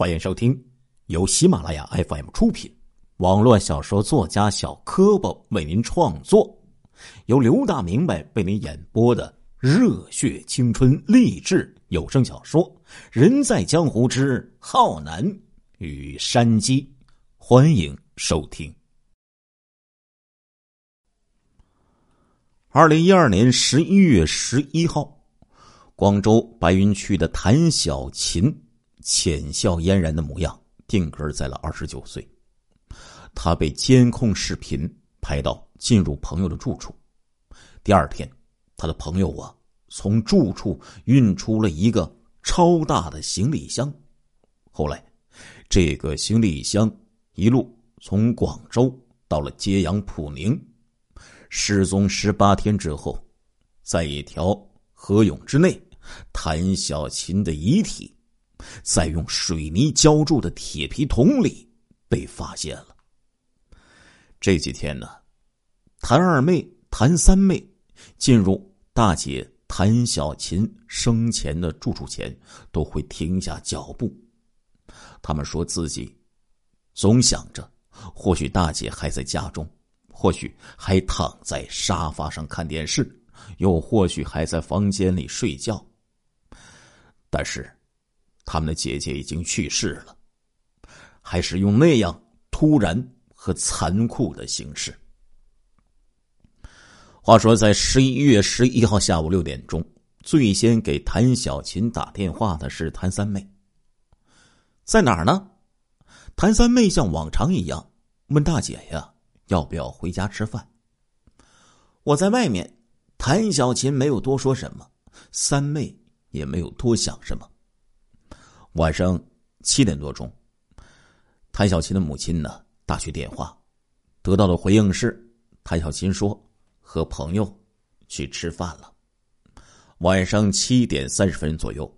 欢迎收听由喜马拉雅 FM 出品、网络小说作家小柯巴为您创作、由刘大明白为您演播的热血青春励志有声小说《人在江湖之浩南与山鸡》，欢迎收听。二零一二年十一月十一号，广州白云区的谭小琴。浅笑嫣然的模样，定格在了二十九岁。他被监控视频拍到进入朋友的住处。第二天，他的朋友啊，从住处运出了一个超大的行李箱。后来，这个行李箱一路从广州到了揭阳普宁。失踪十八天之后，在一条河涌之内，谭小琴的遗体。在用水泥浇筑的铁皮桶里被发现了。这几天呢，谭二妹、谭三妹进入大姐谭小琴生前的住处前，都会停下脚步。他们说自己总想着，或许大姐还在家中，或许还躺在沙发上看电视，又或许还在房间里睡觉。但是。他们的姐姐已经去世了，还是用那样突然和残酷的形式。话说，在十一月十一号下午六点钟，最先给谭小琴打电话的是谭三妹。在哪儿呢？谭三妹像往常一样问大姐呀：“要不要回家吃饭？”我在外面。谭小琴没有多说什么，三妹也没有多想什么。晚上七点多钟，谭小琴的母亲呢打去电话，得到的回应是：谭小琴说和朋友去吃饭了。晚上七点三十分左右，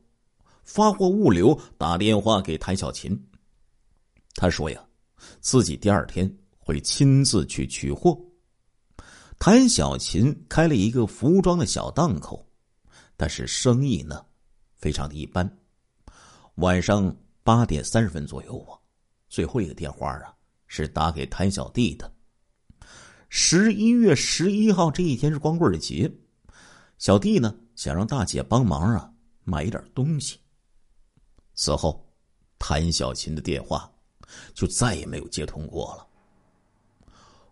发货物流打电话给谭小琴，他说呀，自己第二天会亲自去取货。谭小琴开了一个服装的小档口，但是生意呢非常的一般。晚上八点三十分左右啊，最后一个电话啊是打给谭小弟的。十一月十一号这一天是光棍节，小弟呢想让大姐帮忙啊买一点东西。此后，谭小琴的电话就再也没有接通过了。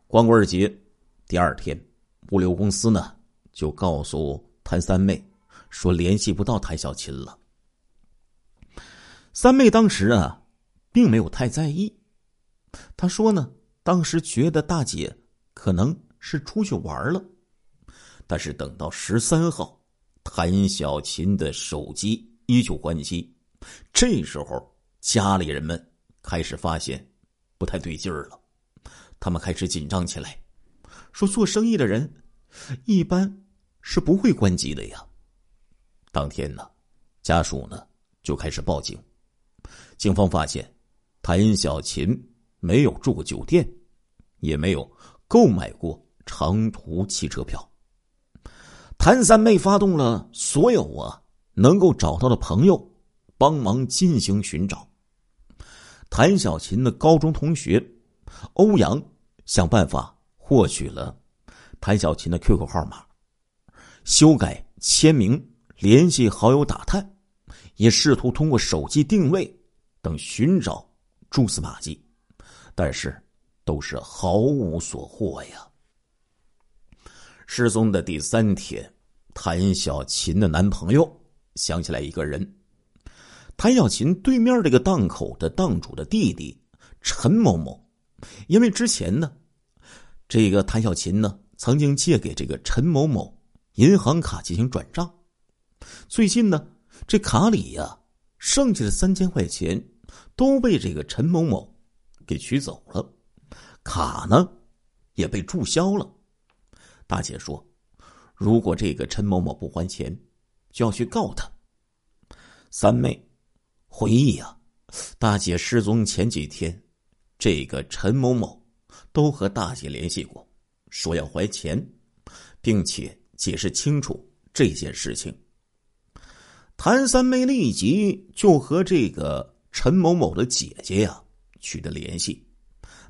光棍节第二天，物流公司呢就告诉谭三妹说联系不到谭小琴了。三妹当时啊，并没有太在意。她说呢，当时觉得大姐可能是出去玩了。但是等到十三号，谭小琴的手机依旧关机。这时候，家里人们开始发现不太对劲儿了，他们开始紧张起来，说做生意的人一般是不会关机的呀。当天呢，家属呢就开始报警。警方发现，谭小琴没有住过酒店，也没有购买过长途汽车票。谭三妹发动了所有啊能够找到的朋友，帮忙进行寻找。谭小琴的高中同学欧阳想办法获取了谭小琴的 QQ 号码，修改签名，联系好友打探，也试图通过手机定位。等寻找蛛丝马迹，但是都是毫无所获呀。失踪的第三天，谭小琴的男朋友想起来一个人，谭小琴对面这个档口的档主的弟弟陈某某，因为之前呢，这个谭小琴呢曾经借给这个陈某某银行卡进行转账，最近呢这卡里呀。剩下的三千块钱都被这个陈某某给取走了，卡呢也被注销了。大姐说：“如果这个陈某某不还钱，就要去告他。”三妹回忆啊，大姐失踪前几天，这个陈某某都和大姐联系过，说要还钱，并且解释清楚这件事情。谭三妹立即就和这个陈某某的姐姐呀取得联系，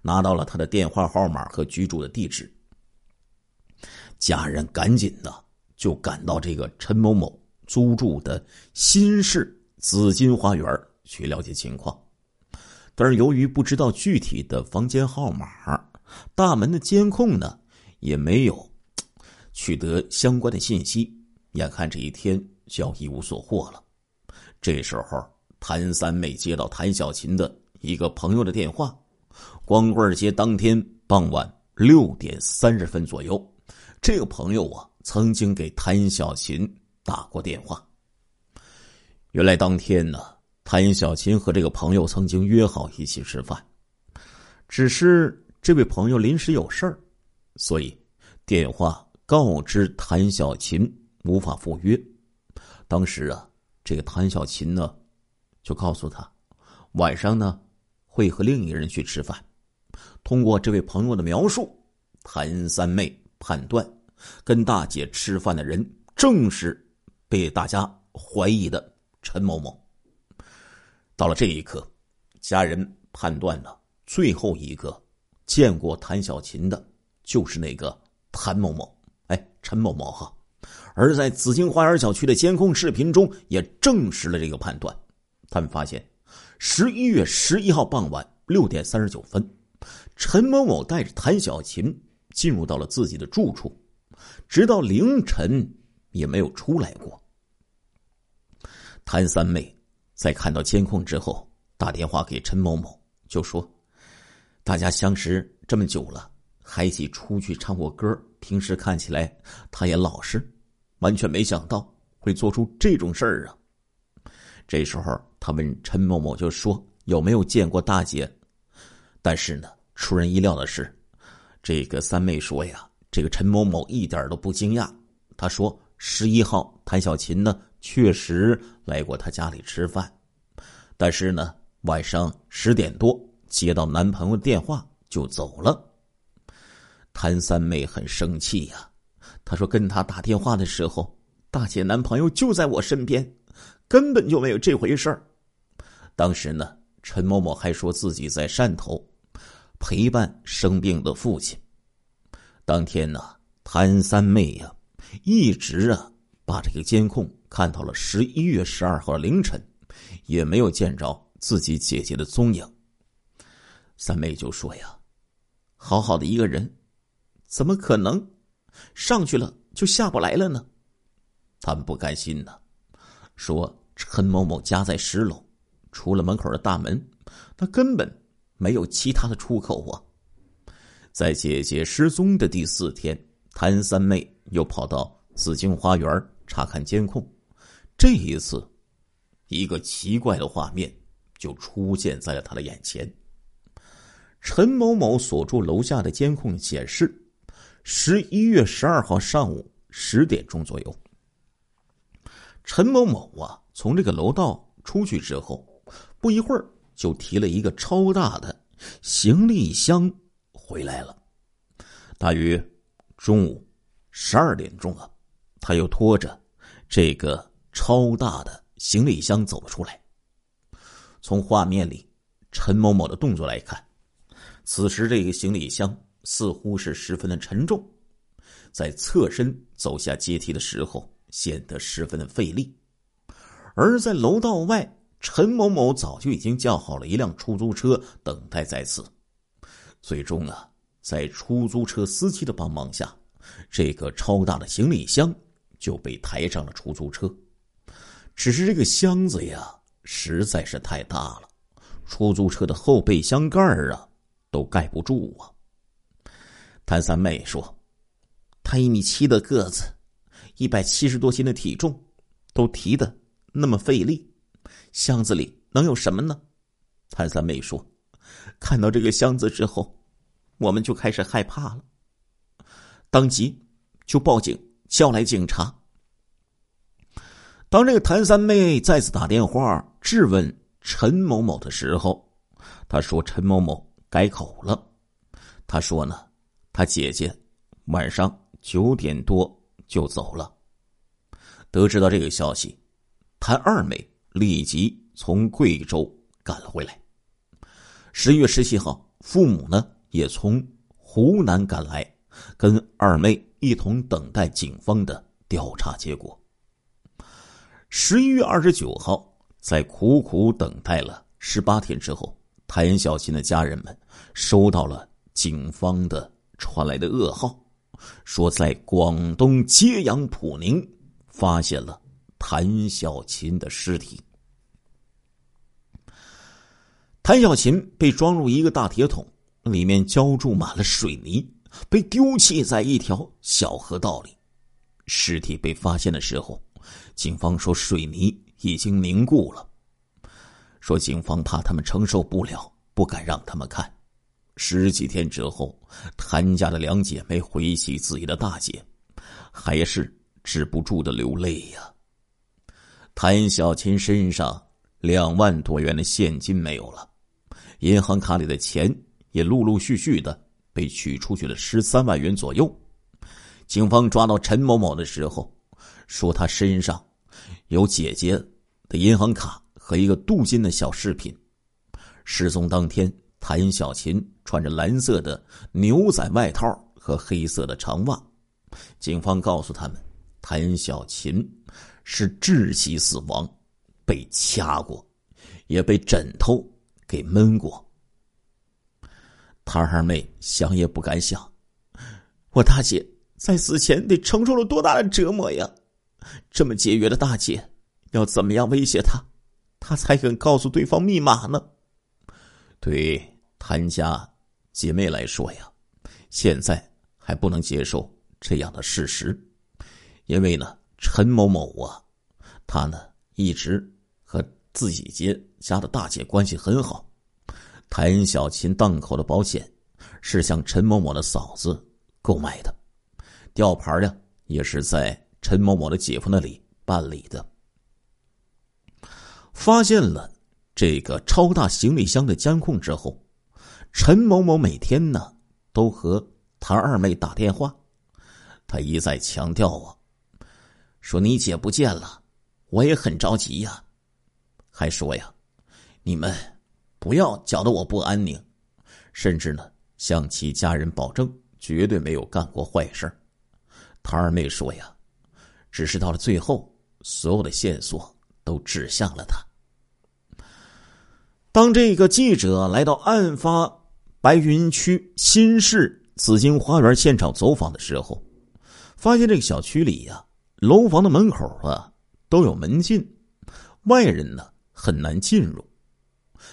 拿到了他的电话号码和居住的地址。家人赶紧的就赶到这个陈某某租住的新市紫金花园去了解情况，但是由于不知道具体的房间号码，大门的监控呢也没有取得相关的信息，眼看这一天就要一无所获了。这时候，谭三妹接到谭小琴的一个朋友的电话，光棍节当天傍晚六点三十分左右。这个朋友啊，曾经给谭小琴打过电话。原来当天呢，谭小琴和这个朋友曾经约好一起吃饭，只是这位朋友临时有事儿，所以电话告知谭小琴无法赴约。当时啊，这个谭小琴呢，就告诉他，晚上呢会和另一个人去吃饭。通过这位朋友的描述，谭三妹。判断，跟大姐吃饭的人正是被大家怀疑的陈某某。到了这一刻，家人判断了最后一个见过谭小琴的，就是那个谭某某。哎，陈某某哈。而在紫荆花园小区的监控视频中，也证实了这个判断。他们发现，十一月十一号傍晚六点三十九分，陈某某带着谭小琴。进入到了自己的住处，直到凌晨也没有出来过。谭三妹在看到监控之后，打电话给陈某某，就说：“大家相识这么久了，还一起出去唱过歌，平时看起来他也老实，完全没想到会做出这种事儿啊！”这时候，他问陈某某就说：“有没有见过大姐？”但是呢，出人意料的是。这个三妹说呀，这个陈某某一点都不惊讶。他说：“十一号，谭小琴呢确实来过他家里吃饭，但是呢，晚上十点多接到男朋友电话就走了。”谭三妹很生气呀，她说：“跟他打电话的时候，大姐男朋友就在我身边，根本就没有这回事儿。当时呢，陈某某还说自己在汕头。”陪伴生病的父亲。当天呢，谭三妹呀，一直啊把这个监控看到了十一月十二号凌晨，也没有见着自己姐姐的踪影。三妹就说呀：“好好的一个人，怎么可能上去了就下不来了呢？”他们不甘心呢，说陈某某家在十楼，出了门口的大门，那根本。没有其他的出口啊！在姐姐失踪的第四天，谭三妹又跑到紫荆花园查看监控。这一次，一个奇怪的画面就出现在了他的眼前。陈某某所住楼下的监控显示，十一月十二号上午十点钟左右，陈某某啊从这个楼道出去之后，不一会儿。就提了一个超大的行李箱回来了。大约中午十二点钟啊，他又拖着这个超大的行李箱走了出来。从画面里陈某某的动作来看，此时这个行李箱似乎是十分的沉重，在侧身走下阶梯的时候显得十分的费力，而在楼道外。陈某某早就已经叫好了一辆出租车，等待在此。最终啊，在出租车司机的帮忙下，这个超大的行李箱就被抬上了出租车。只是这个箱子呀，实在是太大了，出租车的后备箱盖儿啊都盖不住啊。谭三妹说：“他一米七的个子，一百七十多斤的体重，都提的那么费力。”箱子里能有什么呢？谭三妹说：“看到这个箱子之后，我们就开始害怕了，当即就报警，叫来警察。”当这个谭三妹再次打电话质问陈某某的时候，他说：“陈某某改口了，他说呢，他姐姐晚上九点多就走了。”得知到这个消息，谭二妹。立即从贵州赶了回来。十一月十七号，父母呢也从湖南赶来，跟二妹一同等待警方的调查结果。十一月二十九号，在苦苦等待了十八天之后，谭小琴的家人们收到了警方的传来的噩耗，说在广东揭阳普宁发现了谭小琴的尸体。谭小琴被装入一个大铁桶，里面浇注满了水泥，被丢弃在一条小河道里。尸体被发现的时候。警方说水泥已经凝固了，说警方怕他们承受不了，不敢让他们看。十几天之后，谭家的两姐妹回忆起自己的大姐，还是止不住的流泪呀。谭小琴身上两万多元的现金没有了，银行卡里的钱也陆陆续续的被取出去了十三万元左右。警方抓到陈某某的时候。说他身上有姐姐的银行卡和一个镀金的小饰品。失踪当天，谭小琴穿着蓝色的牛仔外套和黑色的长袜。警方告诉他们，谭小琴是窒息死亡，被掐过，也被枕头给闷过。谭二妹想也不敢想，我大姐在死前得承受了多大的折磨呀！这么节约的大姐，要怎么样威胁她，她才肯告诉对方密码呢？对谭家姐妹来说呀，现在还不能接受这样的事实，因为呢，陈某某啊，他呢一直和自己家家的大姐关系很好。谭小琴档口的保险是向陈某某的嫂子购买的，吊牌呢也是在。陈某某的姐夫那里办理的，发现了这个超大行李箱的监控之后，陈某某每天呢都和谭二妹打电话，他一再强调啊，说你姐不见了，我也很着急呀，还说呀，你们不要搅得我不安宁，甚至呢向其家人保证绝对没有干过坏事谭二妹说呀。只是到了最后，所有的线索都指向了他。当这个记者来到案发白云区新市紫金花园现场走访的时候，发现这个小区里呀，楼房的门口啊都有门禁，外人呢很难进入。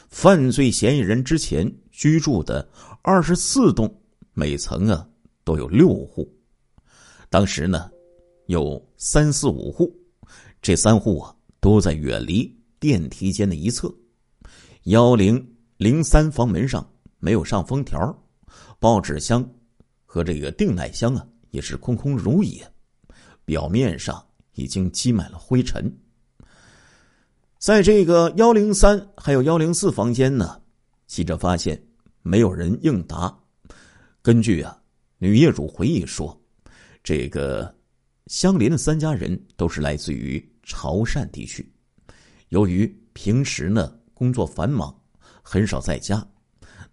犯罪嫌疑人之前居住的二十四栋，每层啊都有六户，当时呢。有三四五户，这三户啊都在远离电梯间的一侧。幺零零三房门上没有上封条，报纸箱和这个订奶箱啊也是空空如也，表面上已经积满了灰尘。在这个幺零三还有幺零四房间呢，记者发现没有人应答。根据啊女业主回忆说，这个。相邻的三家人都是来自于潮汕地区，由于平时呢工作繁忙，很少在家，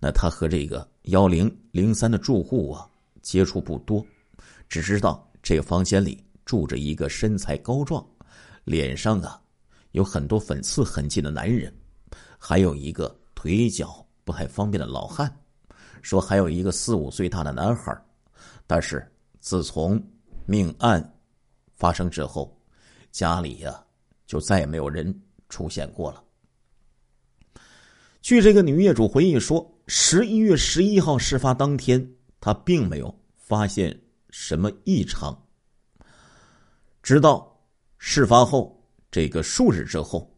那他和这个幺零零三的住户啊接触不多，只知道这个房间里住着一个身材高壮、脸上啊有很多粉刺痕迹的男人，还有一个腿脚不太方便的老汉，说还有一个四五岁大的男孩，但是自从命案。发生之后，家里呀就再也没有人出现过了。据这个女业主回忆说，十一月十一号事发当天，他并没有发现什么异常。直到事发后这个数日之后，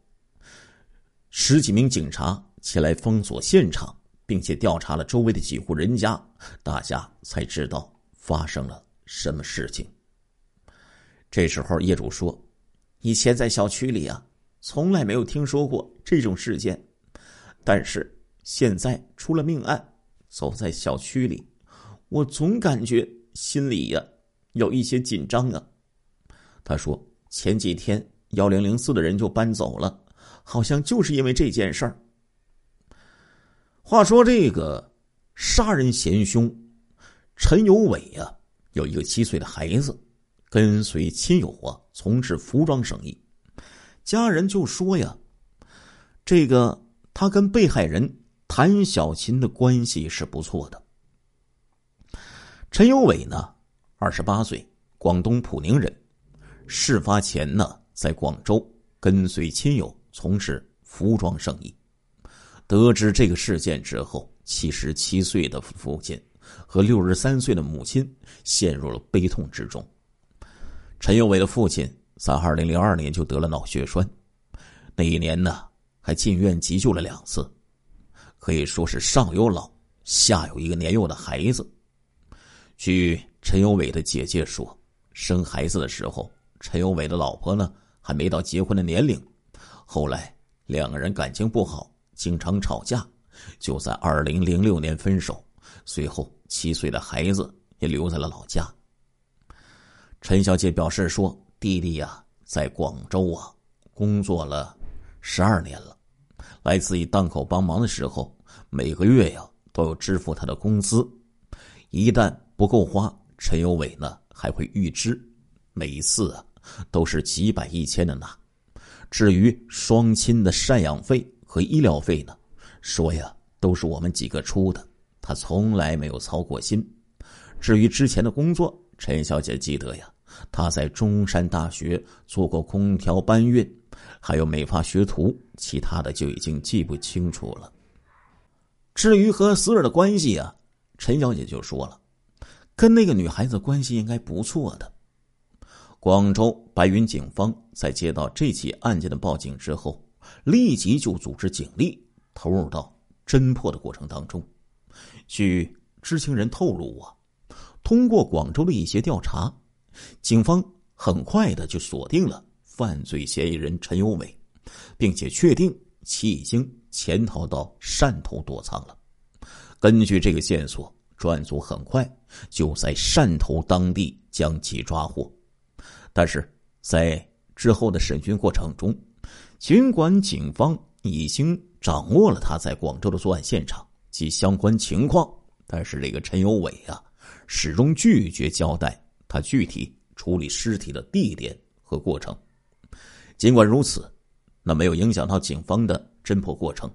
十几名警察前来封锁现场，并且调查了周围的几户人家，大家才知道发生了什么事情。这时候，业主说：“以前在小区里啊，从来没有听说过这种事件，但是现在出了命案，走在小区里，我总感觉心里呀有一些紧张啊。”他说：“前几天幺零零四的人就搬走了，好像就是因为这件事儿。”话说这个杀人嫌凶陈有伟呀，有一个七岁的孩子，跟随亲友啊从事服装生意。家人就说呀，这个他跟被害人谭小琴的关系是不错的。陈有伟呢，二十八岁，广东普宁人。事发前呢，在广州跟随亲友从事服装生意。得知这个事件之后，七十七岁的父亲和六十三岁的母亲陷入了悲痛之中。陈有伟的父亲在二零零二年就得了脑血栓，那一年呢，还进院急救了两次，可以说是上有老，下有一个年幼的孩子。据陈有伟的姐姐说，生孩子的时候，陈有伟的老婆呢还没到结婚的年龄。后来两个人感情不好，经常吵架，就在二零零六年分手。随后，七岁的孩子也留在了老家。陈小姐表示说：“弟弟呀，在广州啊工作了十二年了，来自于档口帮忙的时候，每个月呀都有支付他的工资。一旦不够花，陈有伟呢还会预支，每一次啊都是几百一千的拿。至于双亲的赡养费和医疗费呢，说呀都是我们几个出的，他从来没有操过心。至于之前的工作，陈小姐记得呀，她在中山大学做过空调搬运，还有美发学徒，其他的就已经记不清楚了。至于和死者的关系啊，陈小姐就说了。跟那个女孩子关系应该不错的。广州白云警方在接到这起案件的报警之后，立即就组织警力投入到侦破的过程当中。据知情人透露啊，通过广州的一些调查，警方很快的就锁定了犯罪嫌疑人陈有伟，并且确定其已经潜逃到汕头躲藏了。根据这个线索。专案组很快就在汕头当地将其抓获，但是在之后的审讯过程中，尽管警方已经掌握了他在广州的作案现场及相关情况，但是这个陈有伟啊，始终拒绝交代他具体处理尸体的地点和过程。尽管如此，那没有影响到警方的侦破过程。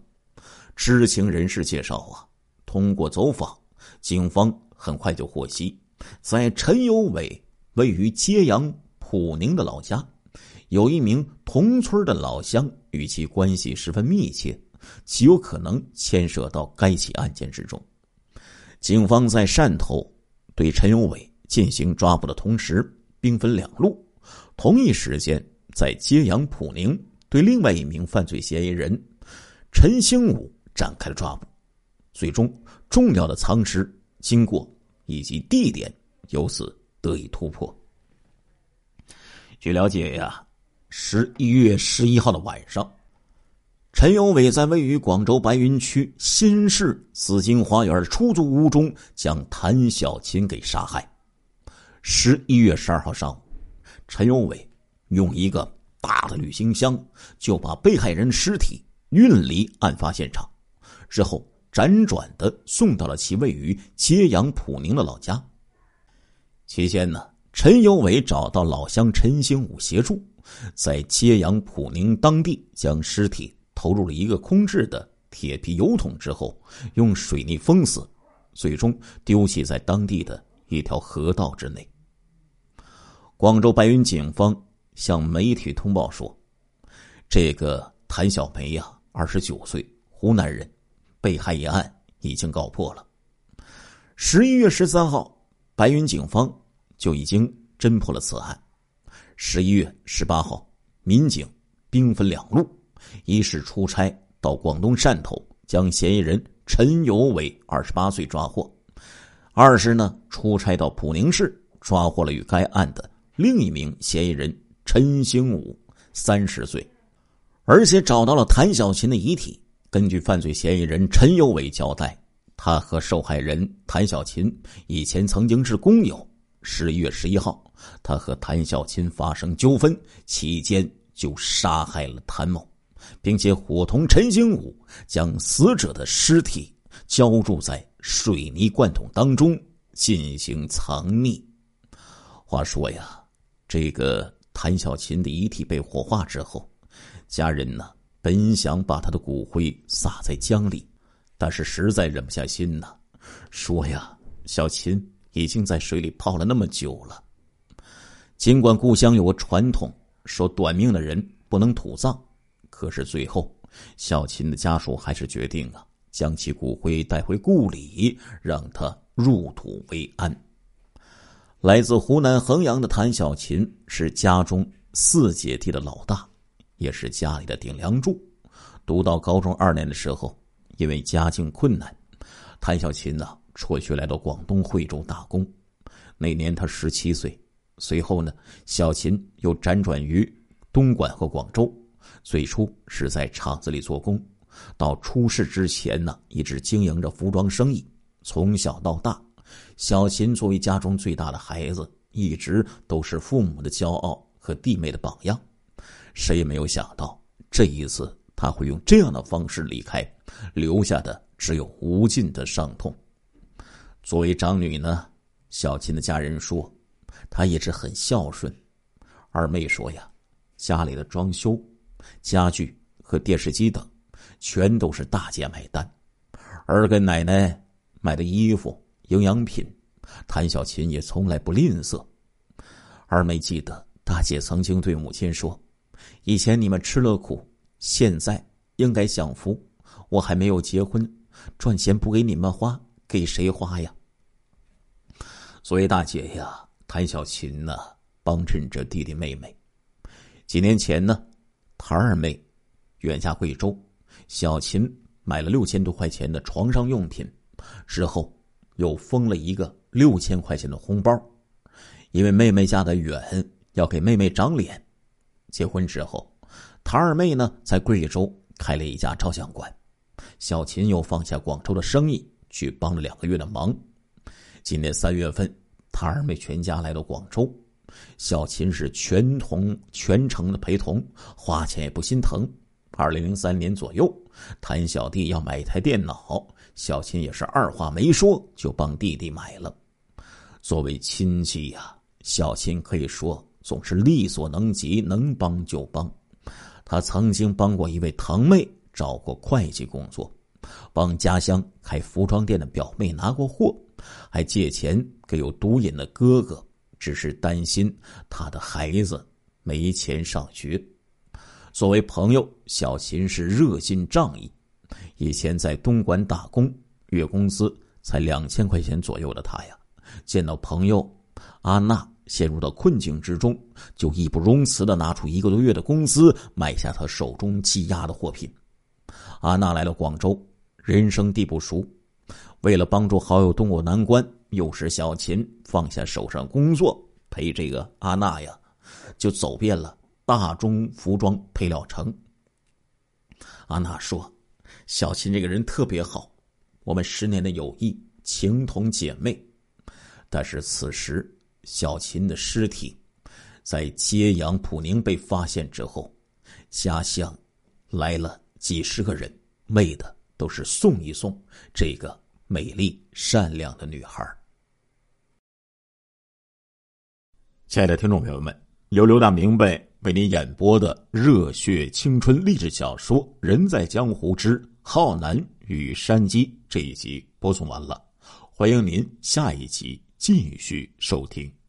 知情人士介绍啊，通过走访。警方很快就获悉，在陈有伟位于揭阳普宁的老家，有一名同村的老乡与其关系十分密切，极有可能牵涉到该起案件之中。警方在汕头对陈有伟进行抓捕的同时，兵分两路，同一时间在揭阳普宁对另外一名犯罪嫌疑人陈兴武展开了抓捕，最终。重要的藏尸经过以及地点由此得以突破。据了解呀，十一月十一号的晚上，陈有伟在位于广州白云区新市紫金花园出租屋中将谭小琴给杀害。十一月十二号上午，陈有伟用一个大的旅行箱就把被害人尸体运离案发现场，之后。辗转的送到了其位于揭阳普宁的老家。期间呢，陈有伟找到老乡陈兴武协助，在揭阳普宁当地将尸体投入了一个空置的铁皮油桶之后，用水泥封死，最终丢弃在当地的一条河道之内。广州白云警方向媒体通报说：“这个谭小梅呀，二十九岁，湖南人。”被害一案已经告破了。十一月十三号，白云警方就已经侦破了此案。十一月十八号，民警兵分两路：一是出差到广东汕头将嫌疑人陈有伟二十八岁抓获；二是呢出差到普宁市抓获了与该案的另一名嫌疑人陈兴武三十岁，而且找到了谭小琴的遗体。根据犯罪嫌疑人陈有伟交代，他和受害人谭小琴以前曾经是工友。十一月十一号，他和谭小琴发生纠纷期间，就杀害了谭某，并且伙同陈兴武将死者的尸体浇筑在水泥罐桶当中进行藏匿。话说呀，这个谭小琴的遗体被火化之后，家人呢本想把他的骨灰撒在江里，但是实在忍不下心呐，说呀，小琴已经在水里泡了那么久了。尽管故乡有个传统，说短命的人不能土葬，可是最后小琴的家属还是决定啊，将其骨灰带回故里，让他入土为安。来自湖南衡阳的谭小琴是家中四姐弟的老大，也是家里的顶梁柱。读到高中二年的时候，因为家境困难，谭小琴呢辍学来到广东惠州打工。那年他十七岁。随后呢，小琴又辗转于东莞和广州。最初是在厂子里做工，到出事之前呢，一直经营着服装生意。从小到大。小琴作为家中最大的孩子，一直都是父母的骄傲和弟妹的榜样。谁也没有想到，这一次他会用这样的方式离开，留下的只有无尽的伤痛。作为长女呢，小琴的家人说，她一直很孝顺。二妹说呀，家里的装修、家具和电视机等，全都是大姐买单，而给奶奶买的衣服。营养品，谭小琴也从来不吝啬。二妹记得大姐曾经对母亲说：“以前你们吃了苦，现在应该享福。我还没有结婚，赚钱不给你们花，给谁花呀？”作为大姐呀，谭小琴呢，帮衬着弟弟妹妹。几年前呢，谭二妹远嫁贵州，小琴买了六千多块钱的床上用品，之后。又封了一个六千块钱的红包，因为妹妹嫁的远，要给妹妹长脸。结婚之后，谭二妹呢在贵州开了一家照相馆，小琴又放下广州的生意去帮了两个月的忙。今年三月份，谭二妹全家来到广州，小琴是全同全程的陪同，花钱也不心疼。二零零三年左右，谭小弟要买一台电脑。小琴也是二话没说就帮弟弟买了。作为亲戚呀，小琴可以说总是力所能及，能帮就帮。他曾经帮过一位堂妹找过会计工作，帮家乡开服装店的表妹拿过货，还借钱给有毒瘾的哥哥，只是担心他的孩子没钱上学。作为朋友，小琴是热心仗义。以前在东莞打工，月工资才两千块钱左右的他呀，见到朋友阿娜陷入到困境之中，就义不容辞的拿出一个多月的工资买下他手中积压的货品。阿娜来了广州，人生地不熟，为了帮助好友渡过难关，又是小琴放下手上工作，陪这个阿娜呀，就走遍了大中服装配料城。阿娜说。小琴这个人特别好，我们十年的友谊情同姐妹。但是此时，小琴的尸体在揭阳普宁被发现之后，家乡来了几十个人，为的都是送一送这个美丽善良的女孩。亲爱的听众朋友们，由刘大明白为您演播的热血青春励志小说《人在江湖之》。浩南与山鸡这一集播送完了，欢迎您下一集继续收听。